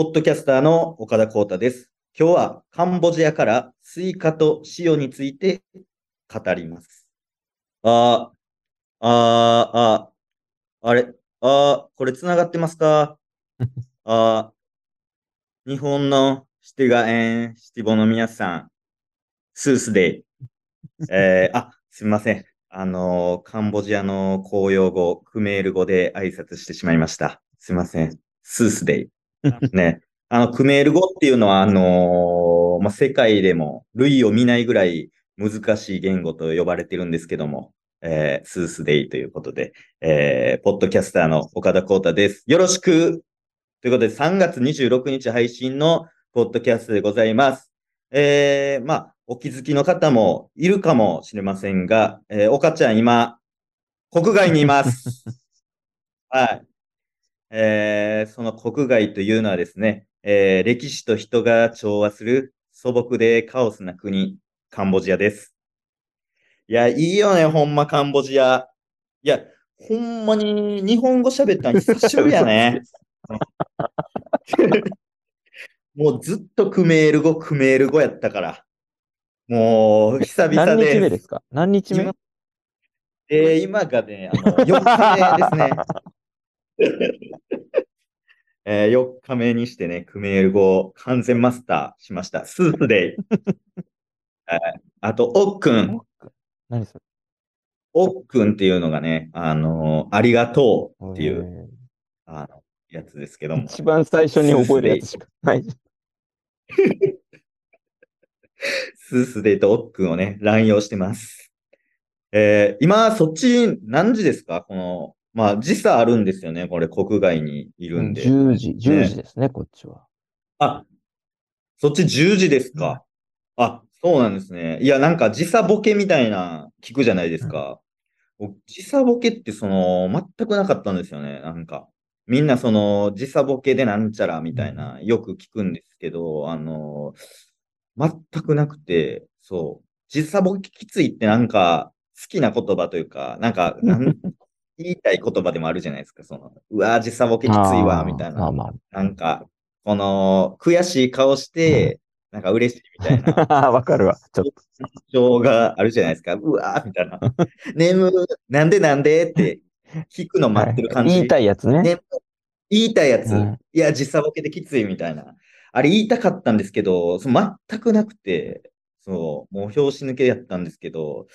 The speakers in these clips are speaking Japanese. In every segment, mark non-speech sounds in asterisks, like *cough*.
ポッドキャスターの岡田光太です。今日はカンボジアからスイカと塩について語ります。あー、あー、あ、あれ、あー、これ繋がってますか？あー、日本のシティガ and シティボの皆さん、សួស្តី。えー、あ、すみません。あのーカンボジアの公用語、クメール語で挨拶してしまいました。すみません。សួស្តី。*laughs* ね。あの、クメール語っていうのは、あのーまあ、世界でも類を見ないぐらい難しい言語と呼ばれてるんですけども、えー、スースデイということで、えー、ポッドキャスターの岡田光太です。よろしくということで、3月26日配信のポッドキャストでございます。えー、まあ、お気づきの方もいるかもしれませんが、えー、岡ちゃん今、国外にいます。*laughs* はい。えーその国外というのはですね、えー歴史と人が調和する素朴でカオスな国、カンボジアです。いや、いいよね、ほんまカンボジア。いや、ほんまに日本語喋ったの久しぶりやね。*laughs* もうずっとクメール語、クメール語やったから。もう、久々何日目で。ですすか？何日目？今えー今がね、あの、4日目ですね。*laughs* えー、4日目にしてね、クメール語を完全マスターしました。スープデイ。*laughs* はいあと、おっくん。何それ？おっくんっていうのがね、あのーありがとうっていう、あの、やつですけども。一番最初に覚えるやつしかない。*laughs* スースデイとおっくんをね、乱用してます。えー今、そっち何時ですか？この、まあ、時差あるんですよね。これ、国外にいるんで。10時、10時ですね、こっちは。あ、そっち10時ですか？あ、そうなんですね。いや、なんか時差ボケみたいな聞くじゃないですか。僕時差ボケってその、全くなかったんですよね。なんか、みんなその、時差ボケでなんちゃらみたいな、よく聞くんですけど、あの、全くなくて、そう。時差ボケきついってなんか、好きな言葉というか、なんか、なん *laughs* 言いたい言葉でもあるじゃないですか。その、うわー、時差ボケきついわ、みたいな。まあまなんか、この、悔しい顔して、なんか嬉しいみたいなあ。*laughs* わかるわ。ちょっと。感情があるじゃないですか。うわーみたいな。*laughs* 眠、なんでなんでって聞くの待ってる感じ。言いたいやつね。ね言いたいやつ。うんいや、時差ボケできついみたいな。あれ言いたかったんですけど、その全くなくて、そう、もう拍子抜けやったんですけど、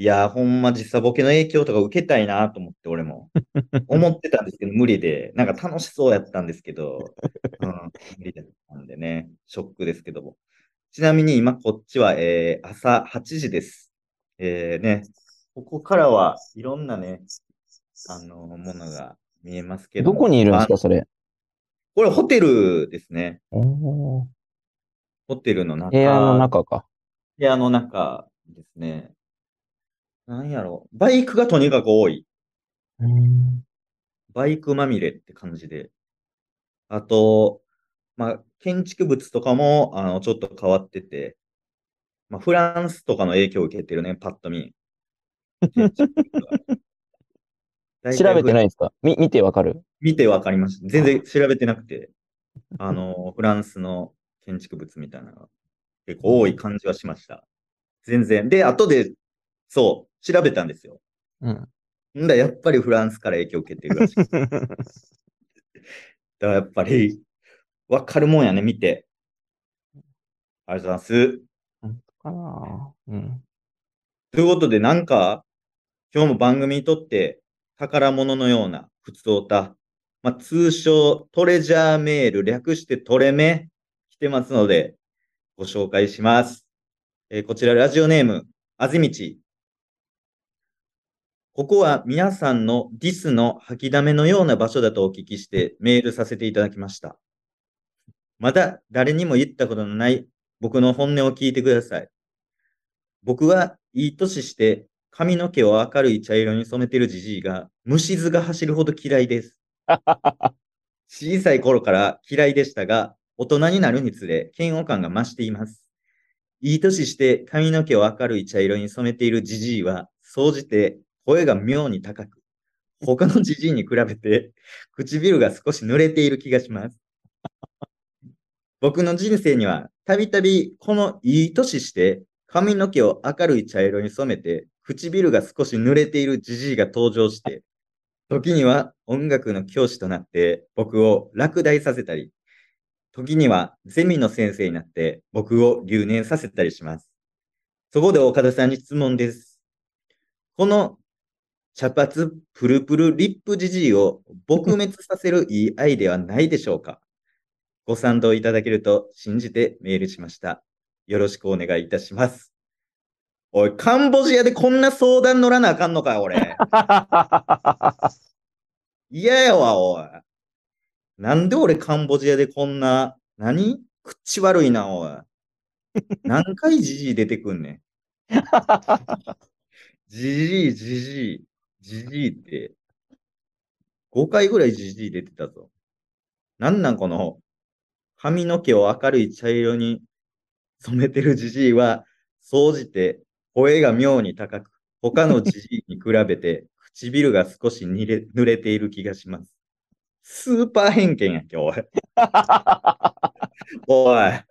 いや、ほんま時差ボケの影響とか受けたいなと思って、俺も。*laughs* 思ってたんですけど、無理で、なんか楽しそうやったんですけど、うん、無理だったんでね、ショックですけども。ちなみに今こっちは、えー朝8時です。えーね、ここからはいろんなね、あの、ものが見えますけども。どこにいるんですあか、それ？これホテルですね。ホテルの中。部屋の中か。部屋の中ですね。なんやろ。バイクがとにかく多い。うんバイクまみれって感じで。あと、まあ、建築物とかも、あの、ちょっと変わってて、まあ、フランスとかの影響を受けてるね、パッと見。*laughs* 調べてないですか？み、見てわかる？見てわかりました。全然調べてなくて、あの、フランスの建築物みたいなのが結構多い感じはしました。全然。で、後で、そう、調べたんですよ。うん。んだ、やっぱりフランスから影響を受けてるらしい。*laughs* だからやっぱり、わかるもんやね、見て。ありがとうございます。本当かなうん。ということで、なんか、今日も番組にとって宝物のような普通歌、まあ、通称トレジャーメール、略してトレメ、来てますので、ご紹介します。えーこちら、ラジオネーム、あずみち。ここは皆さんのディスの吐きだめのような場所だとお聞きしてメールさせていただきました。まだ誰にも言ったことのない僕の本音を聞いてください。僕はいい年して髪の毛を明るい茶色に染めてるじじいが虫図が走るほど嫌いです。*laughs* 小さい頃から嫌いでしたが、大人になるにつれ嫌悪感が増しています。いい年して髪の毛を明るい茶色に染めているじじいは、総じて声が妙に高く、他のじじいに比べて唇が少し濡れている気がします。僕の人生にはたびたびこのいい年して髪の毛を明るい茶色に染めて唇が少し濡れているじじいが登場して時には音楽の教師となって僕を落第させたり時にはゼミの先生になって僕を留年させたりします。そこで岡田さんに質問です。この茶髪プルプルリップじじいを撲滅させるいいアイデアはないでしょうか？ご賛同いただけると信じてメールしました。よろしくお願いいたします。おい、カンボジアでこんな相談乗らなあかんのかよ、俺。*laughs* 嫌やわ、おい。なんで俺カンボジアでこんな、何？口悪いな、おい。*laughs* 何回じじい出てくんねん。じじい、じじい、じじいって、5回ぐらいじじい出てたぞ。なんなんこの、髪の毛を明るい茶色に染めてるじじいは、総じて声が妙に高く、他のじじいに比べて唇が少し濡れ濡れている気がします。スーパー偏見やんけ、おい。*laughs* おい。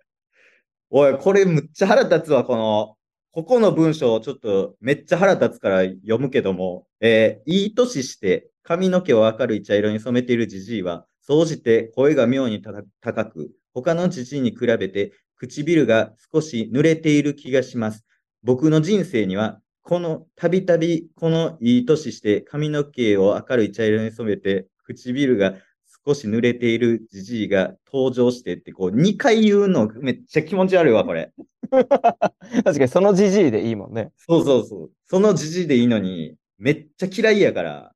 おい、これむっちゃ腹立つわ、この、ここの文章をちょっとめっちゃ腹立つから読むけども、えーいい年して髪の毛を明るい茶色に染めているじじいは、総じて声が妙に高く、他のじじいに比べて唇が少し濡れている気がします。僕の人生には、このたびたびこのいい年して髪の毛を明るい茶色に染めて唇が少し濡れているじじいが登場してってこう2回言うのめっちゃ気持ち悪いわ、これ。*laughs* 確かにそのじじいでいいもんね。そうそうそう。そのじじいでいいのに、めっちゃ嫌いやから、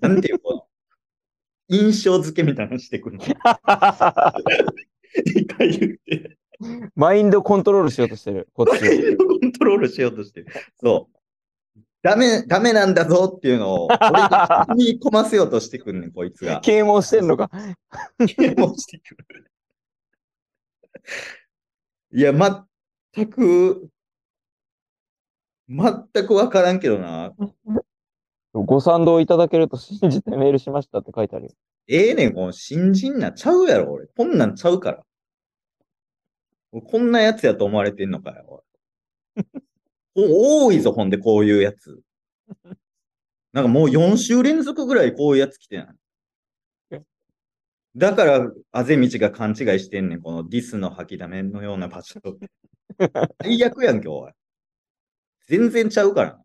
なんていうこの、*laughs* 印象付けみたいなのしてくるの。*laughs* 2回言って、マインドコントロールしようとしてる、こっちを。コントロールしようとしてる。そう。ダメ、ダメなんだぞっていうのを、俺に込ませようとしてくんねん、*laughs* こいつが。啓蒙してんのか？啓蒙してくる。いや、全く、全くわからんけどな。ご賛同いただけると信じてメールしましたって書いてあるよ。ええねん、この新人なちゃうやろ、俺。こんなんちゃうから。俺こんなやつやと思われてんのかよ。多いぞ、ほんで、こういうやつ。*laughs* なんかもう4週連続ぐらいこういうやつ来てない？だから、あぜ道が勘違いしてんねん、このディスの吐きだめのような場所。*laughs* 最悪やんけ、おい。全然ちゃうから。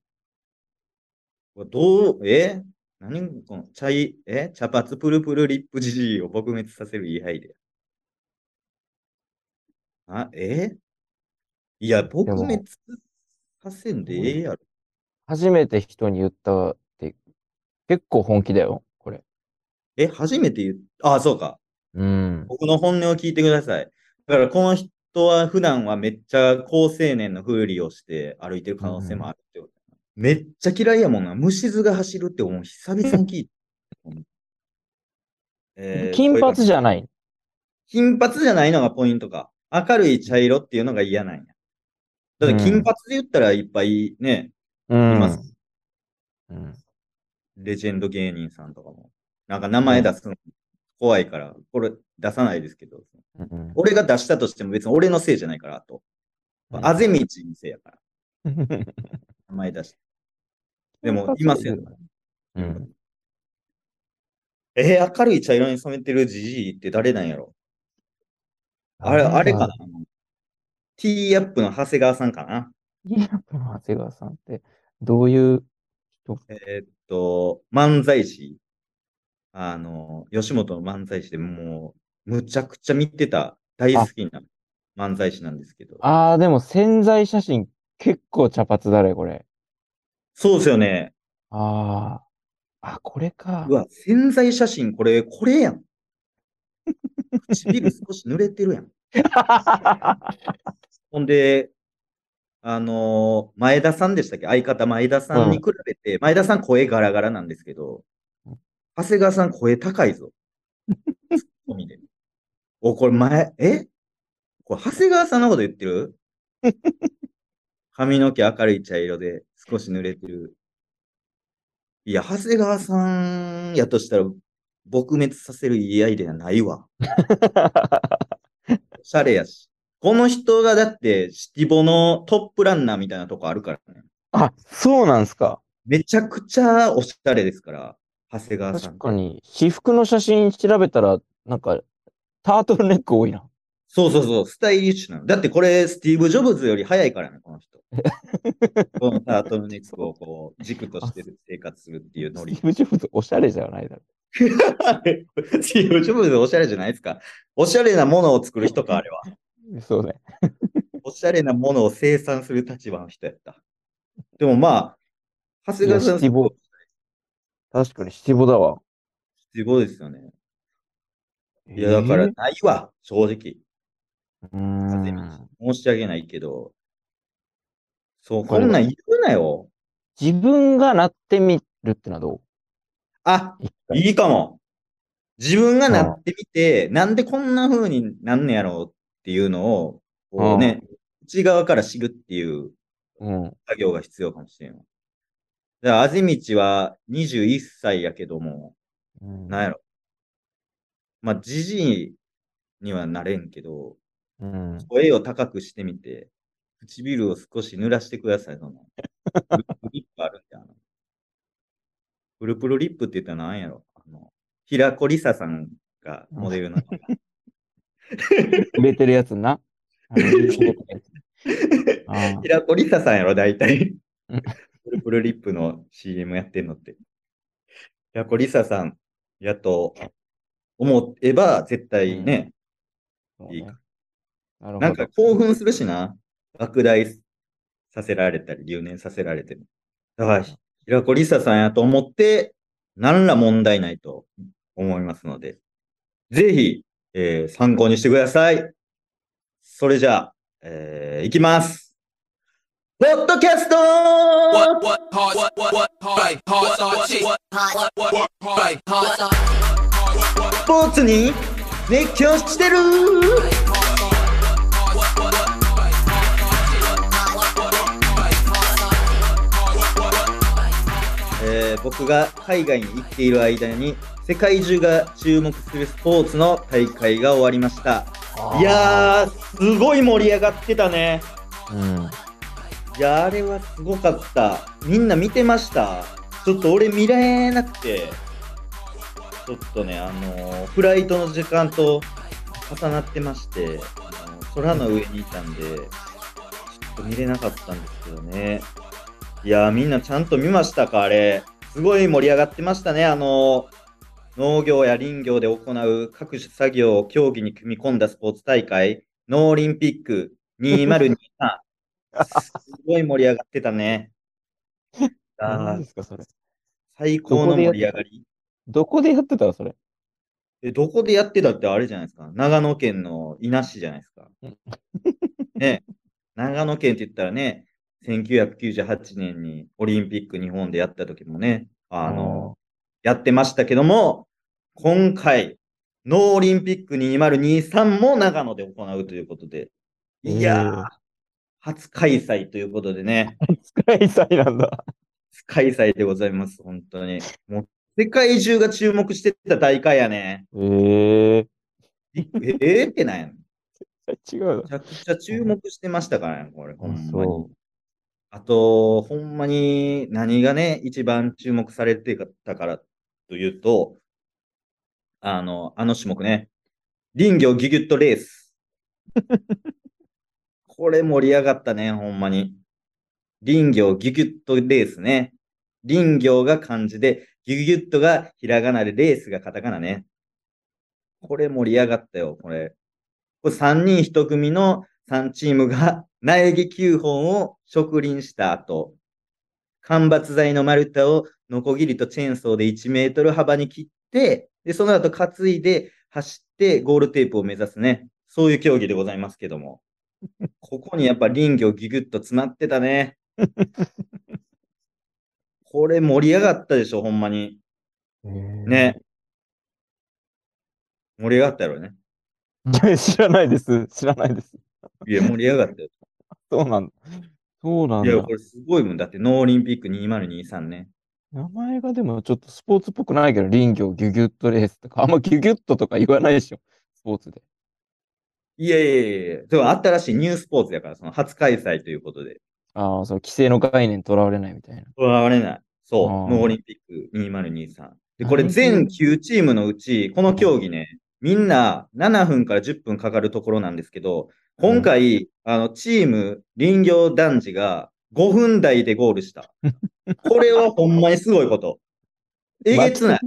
どう、え？何この茶い、え？茶髪プルプルリップじじいを撲滅させるいいアイデア。あ、え？いや、撲滅させんでええやろ。初めて人に言ったって、結構本気だよ、これ。え、初めて言う、あ、そうか。うん。僕の本音を聞いてください。だから、この人は普段はめっちゃ高青年の風理をして歩いてる可能性もあるってこと。めっちゃ嫌いやもんな。虫図が走るってもう久々に聞いた。*laughs* えー金髪じゃない。金髪じゃないのがポイントか。明るい茶色っていうのが嫌なんや。だって金髪で言ったらいっぱいね、うん。いますうん。レジェンド芸人さんとかも。なんか名前出すの怖いから、これ出さないですけど、うん俺が出したとしても別に俺のせいじゃないから、あと。うんあぜ道のせいやから。*laughs* 名前出して。でも、いますよ。うん。えー明るい茶色に染めてるじじいって誰なんやろあれ、あれかなティーアップの長谷川さんかなティーアップの長谷川さんって、どういう人？えーっと、漫才師。あの、吉本の漫才師でもう、むちゃくちゃ見てた、大好きな漫才師なんですけど。ああ、でも潜在写真結構茶髪だね、これ。そうですよね。ああ。あ、これかう。わ、潜在写真、これ、これやん。*laughs* 唇少し濡れてるやん。*laughs* *laughs* ほんで、あのー前田さんでしたっけ？相方前田さんに比べて、前田さん声ガラガラなんですけど、長谷川さん声高いぞ。ツッコミで。*laughs* お、これ前、え？これ長谷川さんのこと言ってる？髪の毛明るい茶色で少し濡れてる。いや、長谷川さんやとしたら、撲滅させるいいアイデアないわ。*laughs* しゃれやし。この人がだって、シティボのトップランナーみたいなとこあるからね。あ、そうなんすか。めちゃくちゃおしゃれですから、長谷川さん確。かに、私服の写真調べたら、なんか、タートルネック多いな。そうそうそう、スタイリッシュなの。だってこれ、スティーブ・ジョブズより早いからね、この人。*laughs* このタートルネックをこう、軸として生活するっていうノリスティ。ーブ・ジョブズおしゃれじゃないだろ。*laughs* スティーブ・ジョブズおしゃれじゃないですか。おしゃれなものを作る人か、あれは。*laughs* そうね。*laughs* おしゃれなものを生産する立場の人やった。でもまあ、長谷川さん、いやシティボ確かにシティボだわ。すごいですよね。いや、だからないわ、正直。うーん。申し訳ないけど。そう、こんなん言うなよ。自分がなってみるってのはどう？あ、いいかも。自分がなってみて、なんでこんな風になんねやろうっていうのを、こうね、内側から知るっていううん。作業が必要かもしれんわ。だから、あぜ道は21歳やけども、うんなんやろ。まあ、じじいにはなれんけど、うん。声を高くしてみて、唇を少し濡らしてください、その。プルプルリップあるんで、あの。プルプルリップって言ったら何やろ。あの、平子りささんがモデルなの。売れてるやつな。*laughs* 平子りささんやろ、大体うん。プルプルリップの CM やってんのって。平子りささんやと思えば、絶対ね、そうねいいかなるほど。なんか興奮するしな。爆大させられたり、留年させられても。だから、平子りささんやと思って、何ら問題ないと思いますので、ぜひ、えー、参考にしてください。それじゃあ、え、いきます。ポッドキャストポーツに熱狂してるえー僕が海外に行っている間に世界中が注目するスポーツの大会が終わりました。いやー、すごい盛り上がってたね。うん。いや、あれはすごかった。みんな見てましたちょっと俺見られなくて、ちょっとね、あのーフライトの時間と重なってまして、あの空の上にいたんで、ちょっと見れなかったんですけどね。いやー、みんなちゃんと見ましたか、あれ。すごい盛り上がってましたね。あのー農業や林業で行う各種作業を競技に組み込んだスポーツ大会、ノーリンピック2023。すごい盛り上がってたね。*laughs* あですか、それ。最高の盛り上がり。どこでやってたのそれ？え、どこでやってたってあれじゃないですか。長野県の伊那市じゃないですかうん。ね。長野県って言ったらね、1998年にオリンピック日本でやった時もね、あの、やってましたけども、今回、ノーオリンピック2023も長野で行うということで、いやー、えー初開催ということでね、使い祭なんだ。初開催でございます、本当に。もう、世界中が注目してた大会やね。えええ、えー？ってなんやの？*laughs* 違うめちゃくちゃ注目してましたからね、これ、ほんまに。そ。あと、ほんまに何がね、一番注目されてたからというと、あの、あの種目ね、林業ギュギュッとレース。*laughs* これ盛り上がったね、ほんまに。林業ギュギュッとレースね。林業が漢字で、ギュギュッとがひらがなで、レースがカタカナね。これ盛り上がったよ、これ。これ3人1組の3チームが苗木9本を植林した後、間伐材の丸太をノコギリとチェーンソーで1メートル幅に切って、で、その後担いで走ってゴールテープを目指すね。そういう競技でございますけども。ここにやっぱ林業ギュギュッと詰まってたね。これ盛り上がったでしょ、ほんまに。ね。盛り上がったやろね。いや知らないです。知らないです。いや、盛り上がったよ。そうなんだ。そうなんいや、だこ。れすごいもん。だって、ノーオリンピック2023ね。名前がでもちょっとスポーツっぽくないけど、林業ギュギュッとレースとか、あんまギュギュッととか言わないでしょ。スポーツで。いやいやいやいや、でも新しいニュースポーツやから、その初開催ということで。ああ、その規制の概念とらわれないみたいな。とらわれない。そう、ノーオリンピック2023。で、これ全9チームのうち、この競技ね、みんな7分から10分かかるところなんですけど、今回、あの、チーム林業男児が5分台でゴールした。これはほんまにすごいこと。えげつない。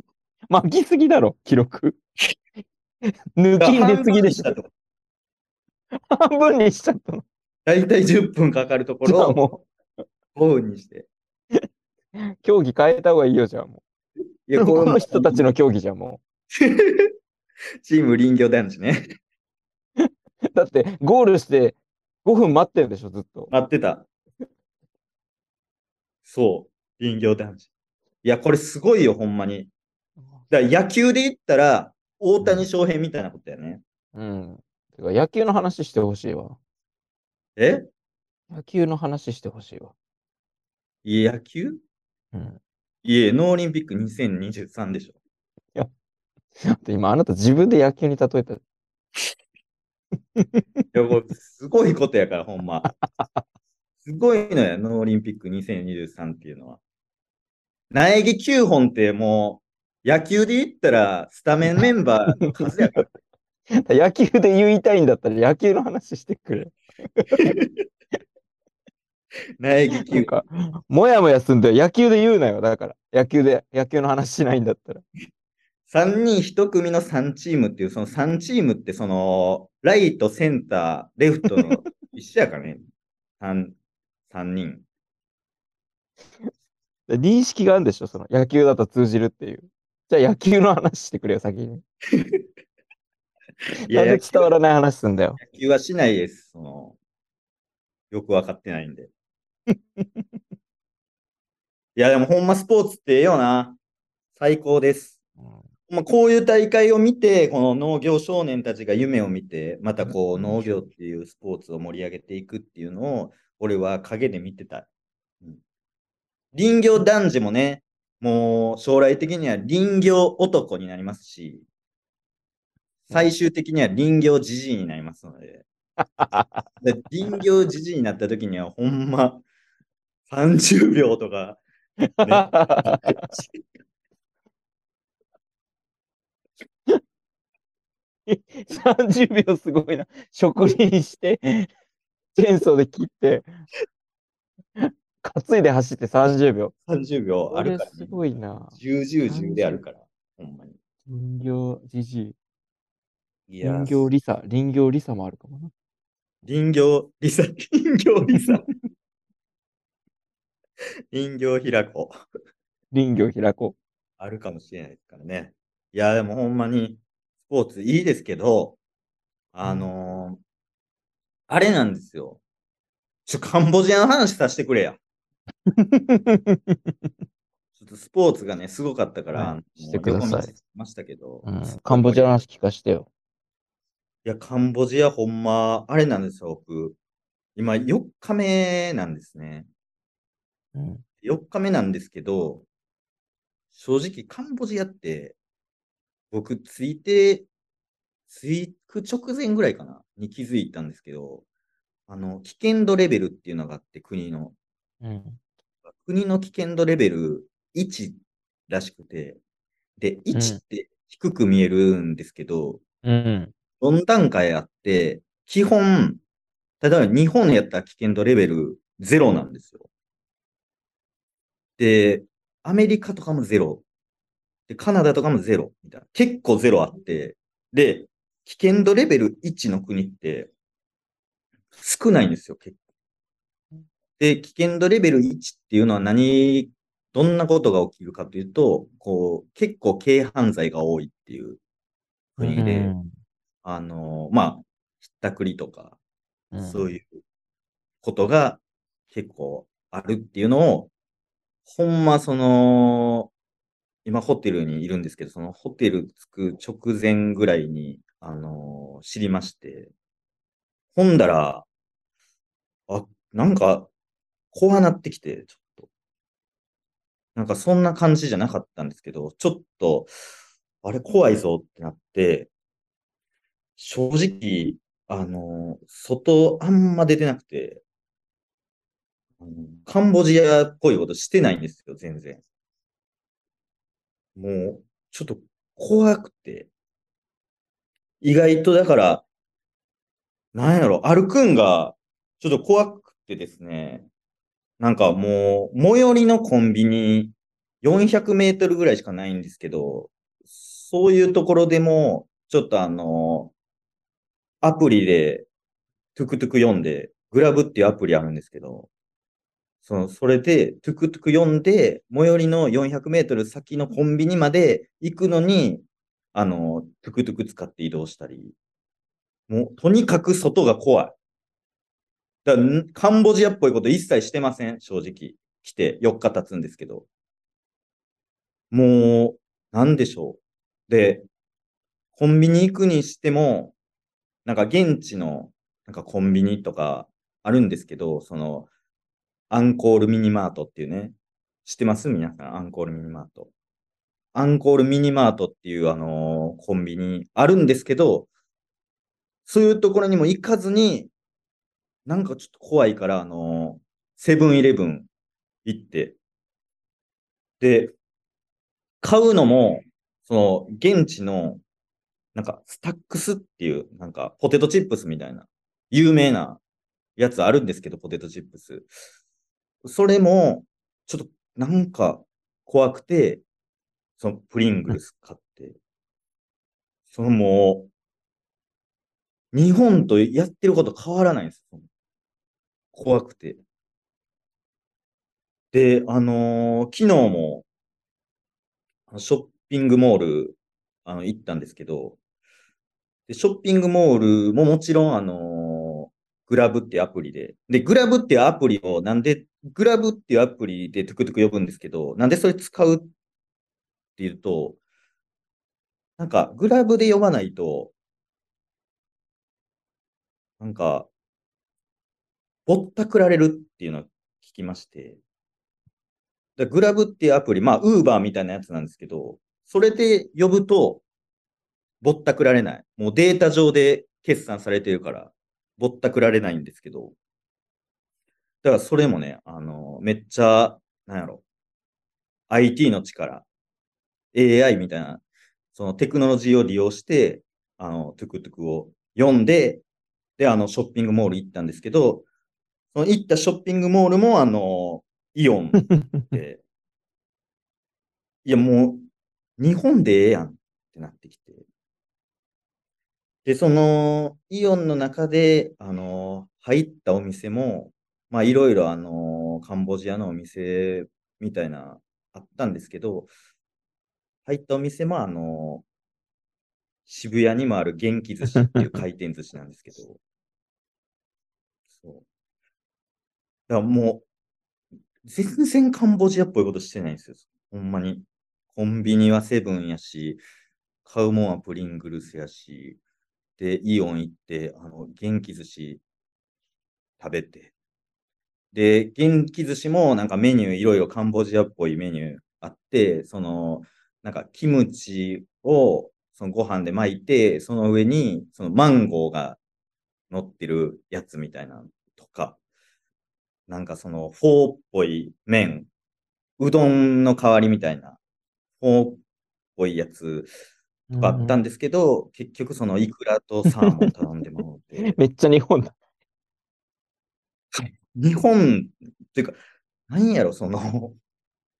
巻きすぎだろ、記録。抜き入れすぎでしょ。と。半分にしちゃったの。だいたい10分かかるところを5分にして。競技変えた方がいいよ、じゃあもうい。や、この人たちの競技じゃん、もチーム林業男児ね。う。*laughs* だって、ゴールして5分待ってんでしょ、ずっと。待ってた。そう、林業男児。いや、これすごいよ、ほんまに。だから野球で言ったら、大谷翔平みたいなことやね。うん。てか野球の話してほしいわ。え？野球の話してほしいわ。いや野球？うん。いえ、ノーオリンピック2023でしょ。だって今、あなた自分で野球に例えた。いや、これすごいことやから、ほんま。すごいのや、ノーオリンピック2023っていうのは。苗木9本ってもう、野球で言ったらスタメンメンバーの数やから。*laughs* 野球で言いたいんだったら野球の話してくれ。苗木なん9か、もやもやすんだよ。野球で言うなよ。だから。野球で、野球の話しないんだったら。3人1組の3チームっていう、その3チームって、その、ライト、センター、レフトの *laughs* 一緒やからね。3、三人。で認識があるんでしょ？その野球だと通じるっていう。じゃあ野球の話してくれよ、先に。いや、なんで野球伝わらない話すんだよ。野球はしないです。その、よくわかってないんで。*laughs* いや、でもほんまスポーツってええよな。最高です。まあ、こういう大会を見て、この農業少年たちが夢を見て、またこう農業っていうスポーツを盛り上げていくっていうのを、俺は陰で見てた。うん。林業男児もね、もう将来的には林業男になりますし、最終的には林業じじいになりますので、で *laughs* 林業じじいになった時にはほんま30秒とか、*laughs* 30秒すごいな。植林して、チェーンソーで切って、担いで走って30秒。30秒あるから、すごいな。10、10、10であるから、ほんまに。林業じじい。いや、林業リサ。林業リサもあるかもな。林業リサ、*laughs* 林業リサ。*laughs* 林業平子。林業開こあるかもしれないですからね。いや、でもほんまに、スポーツいいですけど、あのーあれなんですよ。ちょ、カンボジアの話させてくれや。う。*laughs* ちょっとスポーツがね、すごかったから、はいしてくださいましたけど、うん、カンボジアの話聞かしてよ。いや、カンボジアほんま、あれなんですよ、僕。今、4日目なんですね。うん。4日目なんですけど、正直カンボジアって、僕着いて、着く直前ぐらいかな、に気づいたんですけど、あの、危険度レベルっていうのがあって、国の。うん。国の危険度レベル1らしくて、で、1って低く見えるんですけど、うん。4段階あって、基本、例えば日本やったら危険度レベル0なんですよ。で、アメリカとかも0。で、カナダとかも0みたいな。結構0あって、で、危険度レベル1の国って少ないんですよ、結構。で、危険度レベル1っていうのは何、どんなことが起きるかというと、こう、結構軽犯罪が多いっていう国で、あの、まあ、ひったくりとか、うんそういうことが結構あるっていうのを、ほんまその、今ホテルにいるんですけど、そのホテル着く直前ぐらいに、あの知りまして、ほんだら、あ、なんか、怖なってきて、ちょっと。なんかそんな感じじゃなかったんですけど、ちょっと、あれ怖いぞってなって、正直、あの、外あんま出てなくて、カンボジアっぽいことしてないんですよ、全然。もう、ちょっと怖くて。意外とだから、なんやろ、歩くんが、ちょっと怖くてですね。なんかもう、最寄りのコンビニ、400メートルぐらいしかないんですけど、そういうところでも、ちょっとあの、アプリで、トゥクトゥク呼んで、 Grab っていうアプリあるんですけど、その、それで、トゥクトゥク呼んで、最寄りの400メートル先のコンビニまで行くのに、あの、トゥクトゥク使って移動したり、もう、とにかく外が怖い。だカンボジアっぽいこと一切してません、正直。来て4日経つんですけど。もう、なんでしょう。で、コンビニ行くにしても、なんか現地の、なんかコンビニとかあるんですけど、その、アンコールミニマートっていうね、知ってます？皆さん、アンコールミニマート。アンコールミニマートっていう、あのーコンビニあるんですけど、そういうところにも行かずに、なんかちょっと怖いから、あのーセブンイレブン行って、で、買うのも、その、現地の、なんか、スタックスっていう、なんか、ポテトチップスみたいな、有名なやつあるんですけど、ポテトチップス。それも、ちょっと、なんか、怖くて、その、プリングルス買って、そのもう、日本とやってること変わらないんですよ。怖くて。で、あのー昨日も、ショッピングモール、あの、行ったんですけど、で、ショッピングモールももちろん、あのーグラブってアプリで、で、グラブってアプリを、なんで、グラブっていうアプリでトゥクトゥク呼ぶんですけど、なんでそれ使うっていうと、なんか、グラブで呼ばないと、なんか、ぼったくられるっていうのを聞きまして、だグラブっていうアプリ、まあ、ウーバーみたいなやつなんですけど、それで呼ぶと、ぼったくられない。もうデータ上で決算されてるから、ぼったくられないんですけど、だからそれもね、あの、めっちゃ、なんやろ、IT の力、AI みたいな、そのテクノロジーを利用して、あの、トゥクトゥクを読んで、で、あの、ショッピングモール行ったんですけど、その行ったショッピングモールも、あの、イオンで、*laughs* いや、もう、日本でええやんってなってきて。で、その、イオンの中で、あの、入ったお店も、まあ、いろいろ、あの、カンボジアのお店みたいな、あったんですけど、入ったお店も、あの、渋谷にもある元気寿司っていう回転寿司なんですけど、そう。だからもう、全然カンボジアっぽいことしてないんですよ。ほんまに。コンビニはセブンやし、買うもんはプリングルスやし、で、イオン行って、あの、元気寿司食べて。で、元気寿司もなんかメニューいろいろカンボジアっぽいメニューあって、その、なんかキムチをそのご飯で巻いて、その上にそのマンゴーが乗ってるやつみたいなとか、なんかそのフォーっぽい麺、うどんの代わりみたいな、フォーっぽいやつとかあったんですけど、結局そのイクラとサーモン頼んでもらって、*laughs* めっちゃ日本だ。日本っていうか、何やろ、その、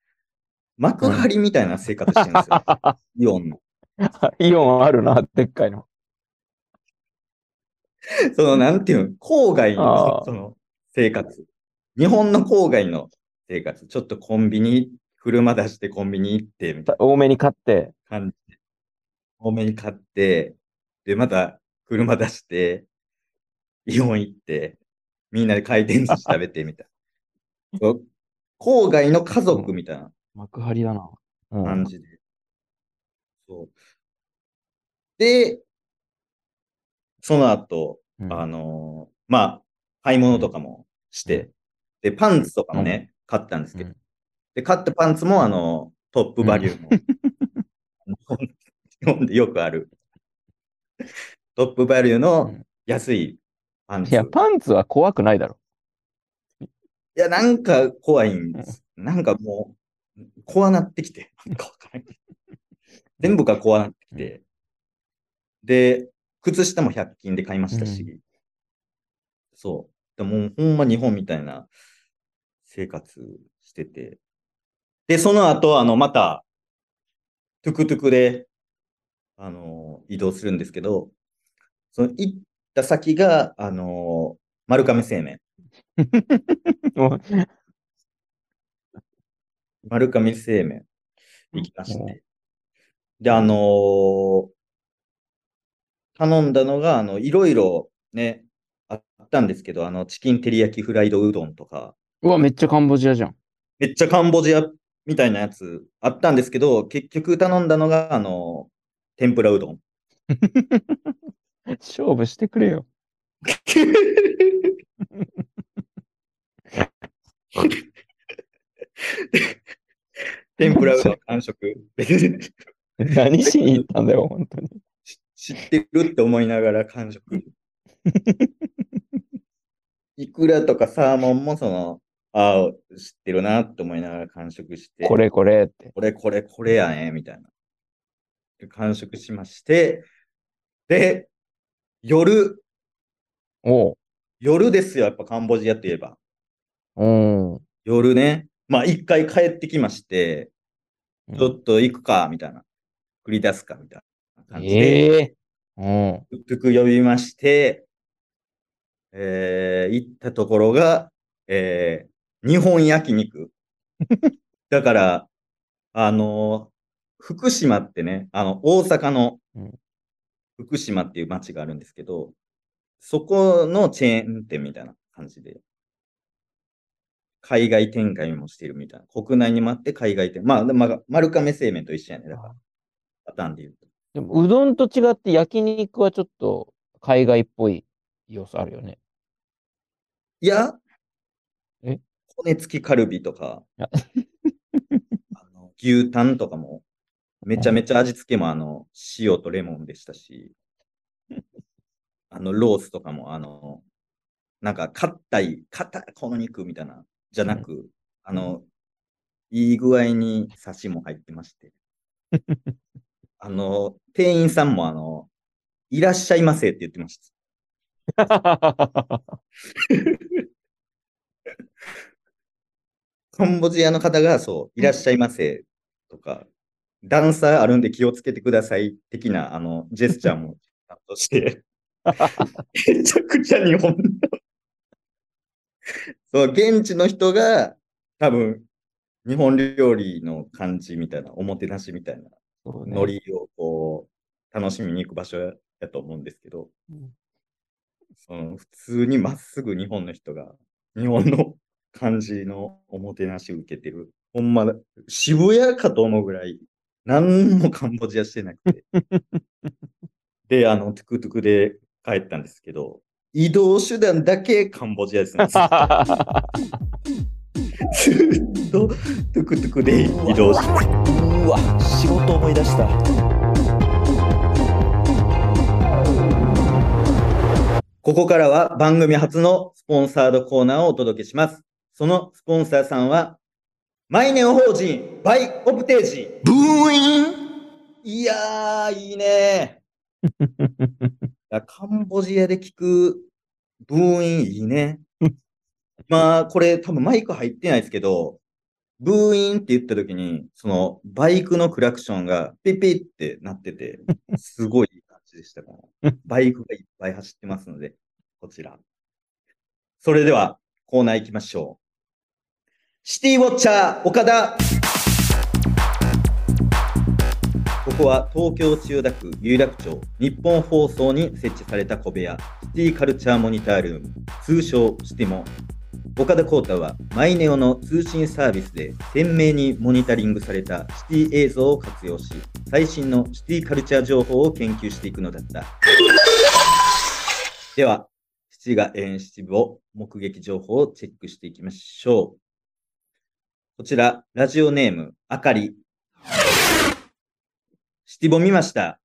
*laughs* 幕張みたいな生活してるんですよ、イオンの。*laughs* イオンあるな、でっかいの。その、なんていうの、郊外あのーその生活。日本の郊外の生活。ちょっとコンビニ、車出してコンビニ行って、みたい多めに買って、な感じで。多めに買って、で、また車出して、イオン行って、みんなで回転寿司食べて、みたい郊外の家族みたいな。幕張だな。うん。感じで。そう。で、その後、うん。あのーまあ、買い物とかもして、で、パンツとかもね、買ったんですけど、うん。で、買ったパンツも、あの、トップバリューの、日本 *laughs* 日本でよくある、トップバリューの、うん。安いパンツ。いや、パンツは怖くないだろ。いや、なんか怖いんです。なんかもう、怖なってきて。*laughs* なんかわからんけど全部が怖なってきて。で、靴下も100均で買いましたし。そう。でもうほんま日本みたいな生活してて。で、その後、あの、また、トゥクトゥクで、あの、移動するんですけど、その行った先が、あの、丸亀製麺。*laughs* 丸亀製麺行きましうんて。で、あのー頼んだのが、あの、いろいろね、あったんですけど、あの、チキン照り焼きフライドうどんとか、うわ、めっちゃカンボジアじゃん。めっちゃカンボジアみたいなやつあったんですけど、結局頼んだのが、あの、天ぷらうどん。*laughs* 勝負してくれよ。*laughs* 天ぷらうどん完食。何しに行ったんだよ、本当に。知ってるって思いながら完食。いくらとかサーモンもその、ああ、知ってるなって思いながら完食して、これこれって。これこれこれやね、みたいな。で完食しまして、で、夜、おう。夜ですよ、やっぱカンボジアといえば。おう。夜ね、まあ一回帰ってきまして、うんちょっと行くか、みたいな。繰り出すか、みたいな感じで。ええうん。トゥクトゥク呼びまして、えー行ったところが、えー日本焼肉。だから、あの福島ってね、あの、大阪のうん福島っていう町があるんですけど、そこのチェーン店みたいな感じで、海外展開もしてるみたいな。国内にもあって海外展。まあ、まあ、丸亀製麺と一緒やね。だから、パターンで言うと。でも、うどんと違って焼肉はちょっと海外っぽい要素あるよね。いや、え？骨付きカルビとかあの牛タンとかも、めちゃめちゃ味付けもあの、塩とレモンでしたし、あの、ロースとかも、あの、なんか、硬い、硬い、この肉みたいな、じゃなく、あの、いい具合にサシも入ってまして、*laughs* あの、店員さんもあの、いらっしゃいませって言ってました。*laughs* カンボジアの方が、そう、いらっしゃいませとか、段差あるんで気をつけてください的な、あの、ジェスチャーもちゃんとして、*laughs* めちゃくちゃ日本の、そう、現地の人が、多分、日本料理の感じみたいな、おもてなしみたいな、ノリをこう、楽しみに行く場所やと思うんですけど、うん。その普通にまっすぐ日本の人が、日本の感じのおもてなしを受けてる。ほんま、渋谷かと思うぐらい、何もカンボジアしてなくて。*laughs* で、あの、トゥクトゥクで帰ったんですけど、移動手段だけカンボジアですね。*laughs* ずっとトゥクトゥクで移動して。うわ仕事思い出したここからは番組初のスポンサードコーナーをお届けします。そのスポンサーさんは、マイネオ法人バイオプテージ。ブーインいやー、いいね *laughs* カンボジアで聞くブーインいいね。*laughs* まあ、これ多分マイク入ってないですけど、ブーインって言った時に、そのバイクのクラクションがピッピッってなってて、すごいいい感じでしたから。*laughs* バイクがいっぱい走ってますので、こちら。それでは、コーナー行きましょう。シティウォッチャー岡田。ここは東京千代田区有楽町日本放送に設置された小部屋シティカルチャーモニタールーム。通称シティモ。岡田光太はマイネオの通信サービスで鮮明にモニタリングされたシティ映像を活用し最新のシティカルチャー情報を研究していくのだった。では七が演出部を目撃情報をチェックしていきましょう。こちらラジオネームあかりシティボ見ました。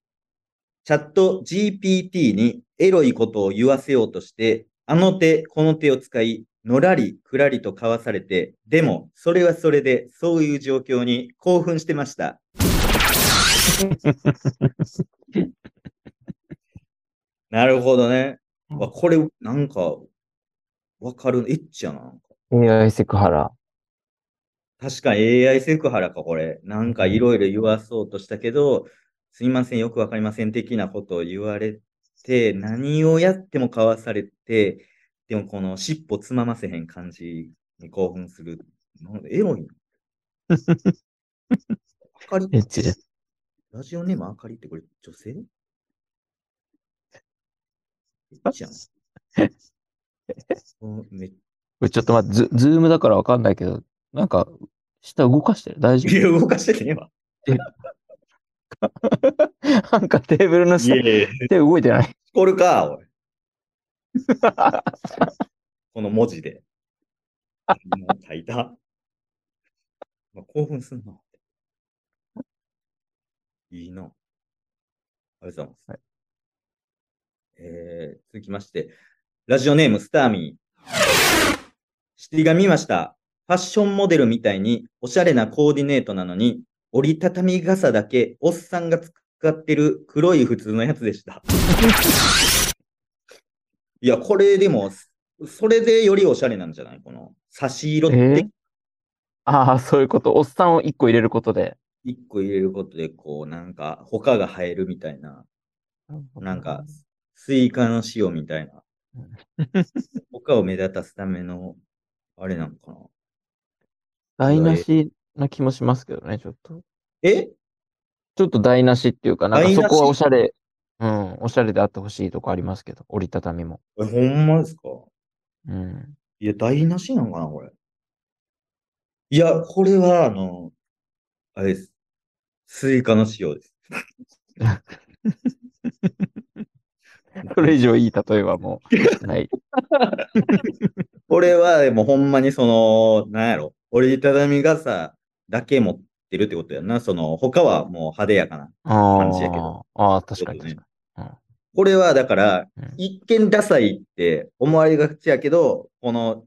チャット GPT にエロいことを言わせようとして、あの手この手を使い、のらりくらりと交わされて、でも、それはそれで、そういう状況に興奮してました。*laughs* なるほどね。わこれ、なんか、わかる。エッチやな。なんか AI セクハラ。確かに AI セクハラか、これ。なんかいろいろ言わそうとしたけど、すいません、よくわかりません的なことを言われて、何をやってもかわされて、でもこの尻尾つまませへん感じに興奮する。なんかエロいな。あかりエッチです。ラジオネームあかりってこれ女性？エッチやん。*laughs* ちょっと待って、ズズームだからわかんないけど、なんか、下動かしてる？大丈いや、動かしてねえわ。夫 *laughs* なんかテーブルの下、いやいや手動いてない？こるか、おい。*laughs* この文字で。もう書いた。まあ、興奮すんな。いいな。ありがとうございます。はいえー、続きまして、ラジオネームスターミー。シティが見ました。ファッションモデルみたいにおしゃれなコーディネートなのに、折りたたみ傘だけおっさんが使ってる黒い普通のやつでした。*laughs* いや、これでも、それでよりおしゃれなんじゃない？この差し色ってえーああ、そういうこと。おっさんを一個入れることで。一個入れることで、こう、なんか、他が映えるみたいな、なんか、スイカの塩みたいな、*laughs* 他を目立たすための、あれなのかな。台無しな気もしますけどね、ちょっと。え？ちょっと台無しっていうか、なそこはおしゃれ、うん、おしゃれであってほしいとこありますけど、折りたたみも。え、ほんまですか？うん。いや、台無しなのかな、これ。いや、これは、あの、あれです。スイカの塩です。*laughs* それ以上いい例えはもう、ない。*laughs* これは、でもほんまにその、なんやろ、折りたたみ傘だけ持ってるってことやな。その、他はもう派手やかな。あ感じやけどあ、ああ、確かにそういう確これは、だから、うん一見ダサいって思われがちやけど、この、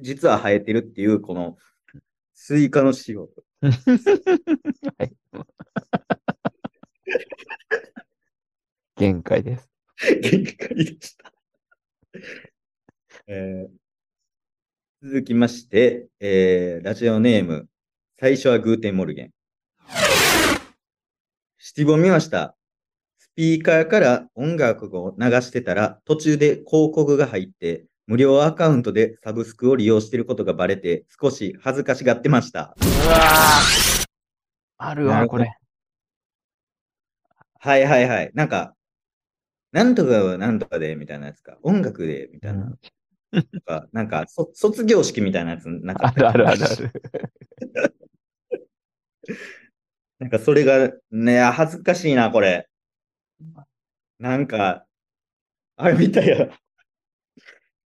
実は映えてるっていう、この、スイカの塩。に。はい。限界です。*laughs* 限界でした。えー続きまして、えーラジオネーム、最初はグーテンモルゲン。シティボ見ました。スピーカーから音楽を流してたら、途中で広告が入って、無料アカウントでサブスクを利用していることがバレて、少し恥ずかしがってました。うわあるわ、これ。はいはいはい。なんか、なんとかはなんとかで、みたいなやつか。音楽で、みたいな。うんとか、なんか、そ卒業式みたいなやつなかあったるあるあるある。*laughs* なんかそれが、ね、恥ずかしいな、これ。なんか、あれみたいや。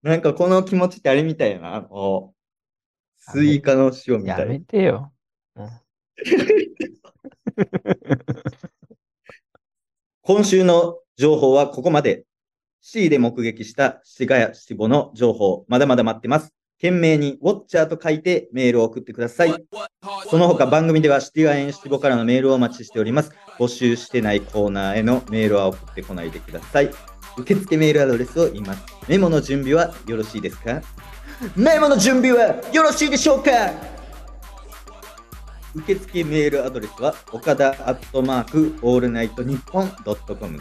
なんかこの気持ちってあれみたいやな。こうスイカの塩みたやめい。てよ。うん *laughs* 今週の情報はここまで。C で目撃したシティガやシティボの情報、まだまだ待ってます。件名にウォッチャーと書いてメールを送ってください。その他番組ではシティガ and シティボからのメールをお待ちしております。募集してないコーナーへのメールは送ってこないでください。受付メールアドレスを言います。メモの準備はよろしいですか？メモの準備はよろしいでしょうか？受付メールアドレスは岡田アットマークオールナイトニッポンドットコム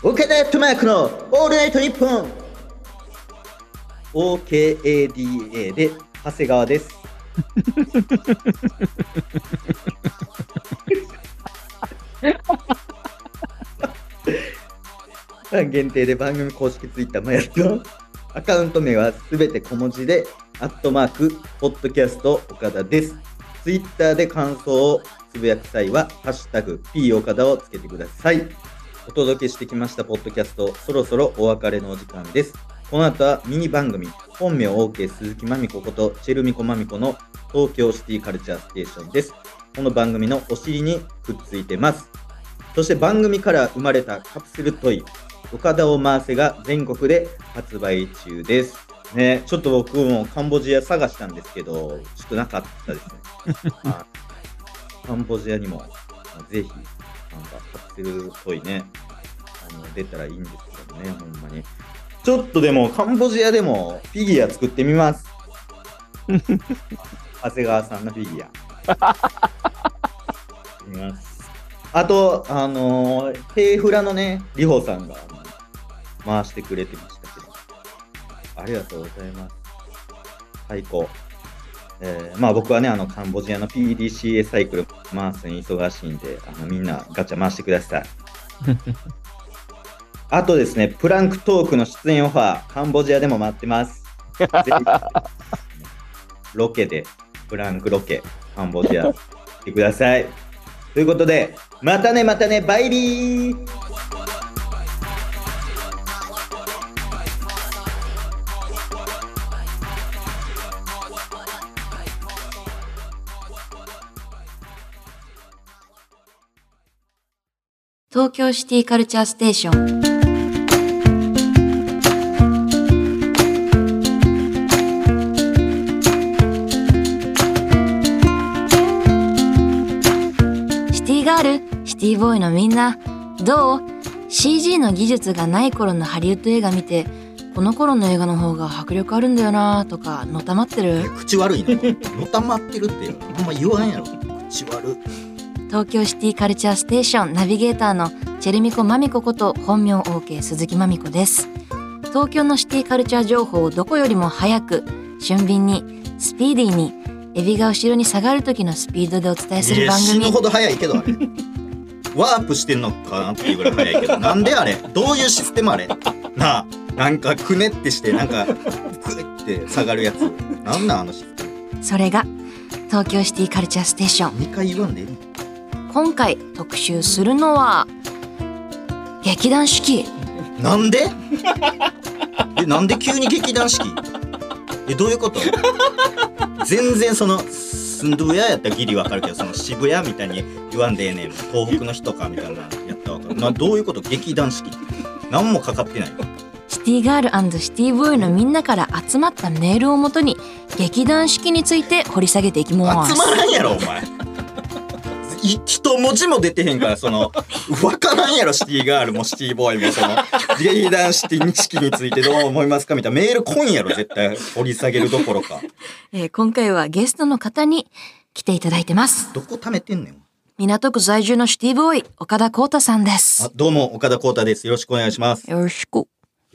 岡田アットマークのオールナイトニッポン OKADA で長谷川です。限定で番組公式ツイッターもやってます。アカウント名はすべて小文字で、アットマーク、ポッドキャスト岡田です。ツイッターで感想をつぶやく際は、ハッシュタグ、P 岡田をつけてください。お届けしてきましたポッドキャスト、そろそろお別れのお時間です。この後はミニ番組、本名 OK 鈴木まみこことチェルミコまみこの東京シティカルチャーステーションです。この番組のお尻にくっついてます。そして番組から生まれたカプセルトイ、岡田を回せが全国で発売中です。ね、ちょっと僕もカンボジア探したんですけど、ちょっとなかったですね。*laughs* はいカンボジアにも、ぜひ、なんかカプセルトイね、あの出たらいいんですけどね、ほんまに。ちょっとでも、カンボジアでもフィギュア作ってみます。*laughs* 長谷川さんのフィギュア。います。あと、あのー、ペイフラのね、リホさんが回してくれてましたけど、ありがとうございます。最高。えーまあ僕はね、あの、カンボジアの PDCA サイクル回すに忙しいんで、あの、みんなガチャ回してください。*laughs* あとですね、プランクトークの出演オファー、カンボジアでも待ってます。*laughs* ロケで、プランクロケ、カンボジア、来てください。ということで、またね、またね、バイビー東京シティカルチャーステーションシティガールシティボーイのみんなどう ?CG の技術がない頃のハリウッド映画見てこの頃の映画の方が迫力あるんだよなとかのたまってる？口悪いな。のたまってるって、あんま言わんやろ。口悪東京シティカルチャーステーションナビゲーターのチェルミコマミコこと本名 OK 鈴木まみこです東京のシティカルチャー情報をどこよりも早く俊敏にスピーディーにエビが後ろに下がる時のスピードでお伝えする番組ど早いけど、あれ。ワープしてんのかなっていうぐらい早いけど、*laughs* なんであれ？どういうシステムあれ？なあ、なんかくねってして、なんか、くって下がるやつ。なんなんあのシステム。それが東京シティカルチャーステーション2回言わんでいい今回特集するのは劇団四季なんで？え、なんで急に劇団四季？え、どういうこと？全然その、スンドゥヤやったらギリわかるけど、その渋谷みたいに言わんでええねん。東北の人かみたいなやったらわかる。な、どういうこと？劇団四季何もかかってない。シティガールシティボーイのみんなから集まったメールをもとに劇団四季について掘り下げていきます集まらんやろ、お前。い一文字も出てへんから、その、*laughs* わからんやろ、シティガールもシティボーイも、その、劇団シティ式についてどう思いますかみたいなメール来んやろ、絶対。掘り下げるどころか。*laughs* えー今回はゲストの方に来ていただいてますどこ貯めてんねん。港区在住のシティボーイ岡田光太さんであすどうも、岡田光太です。よろしくお願いします。よろしく、よ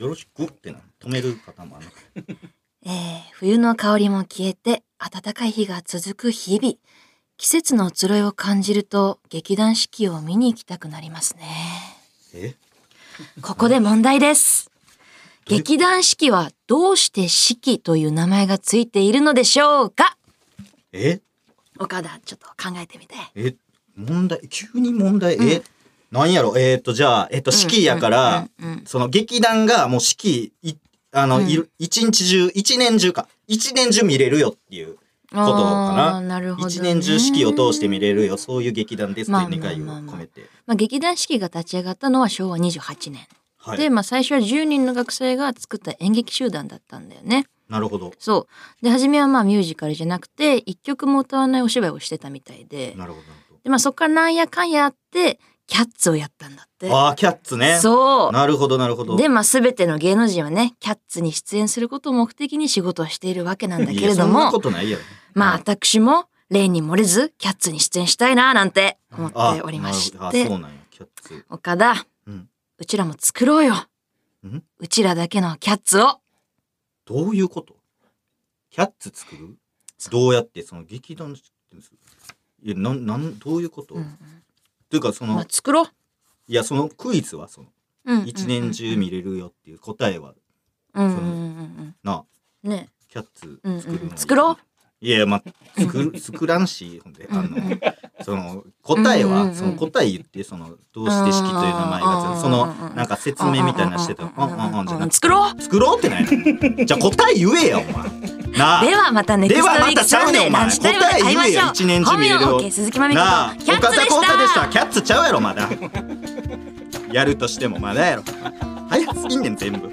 ろしくってな。止める方もあるの *laughs* えー冬の香りも消えて暖かい日が続く日々季節の移ろいを感じると劇団四季を見に行きたくなりますね。え？ここで問題です。劇団四季はどうして四季という名前がついているのでしょうか？え？岡田、ちょっと考えてみて。え？問題急に問題、え？なんやろ？えっ、と、じゃあ、えっ、と、式やから、うんうんうん。その劇団がもう式、いあの、うん。一日中、一年中か。一年中見れるよっていうことかな。なるほど、ね。一年中式を通して見れるよ。そういう劇団ですっていう願いを込めて。まあ、劇団四季が立ち上がったのは昭和28年。はい。で、まあ、最初は10人の学生が作った演劇集団だったんだよね。なるほど。そう。で、初めはまあミュージカルじゃなくて、一曲も歌わないお芝居をしてたみたいで。なるほど。で、まあそこからなんやかんやあって、キャッツをやったんだってああ、キャッツね。そう。なるほど、なるほど。で、まあ、すべての芸能人はね、キャッツに出演することを目的に仕事をしているわけなんだけれどいやそんなもこ、とないやろ。まあ、はい私も、例に漏れず、キャッツに出演したいな、なんて思っておりましあなるほどあ、てそう、なんや、キャッツ。岡田、うんうちらも作ろうよ。ん？うちらだけのキャッツを。どういうこと？キャッツ作る？どうやってその劇団いやなんなんどういうこと、うんというかその、まあ、作ろう。いやそのクイズはそのうんうん一年中見れるよっていう答えはうんうんうんうんな。ね、キャッツうん作るの、うん、作ろう。いやまあ作る作らんしほんであのうんうんその答えはその答え言ってそのどうして式という名前がそのなんか説明みたいなのしてたらうんうんうんじゃなくて作ろう作ろうってないのじゃあ答え言えやお前なあではまたネクではまストウィークたちゃうねんお前サンデーランチタイムで会いましょう一年中見れる OK 鈴木まみことなあキャッツでし岡田浩太でしたたキャッツちゃうやろまだやるとしてもまだやろ早すぎんねん全部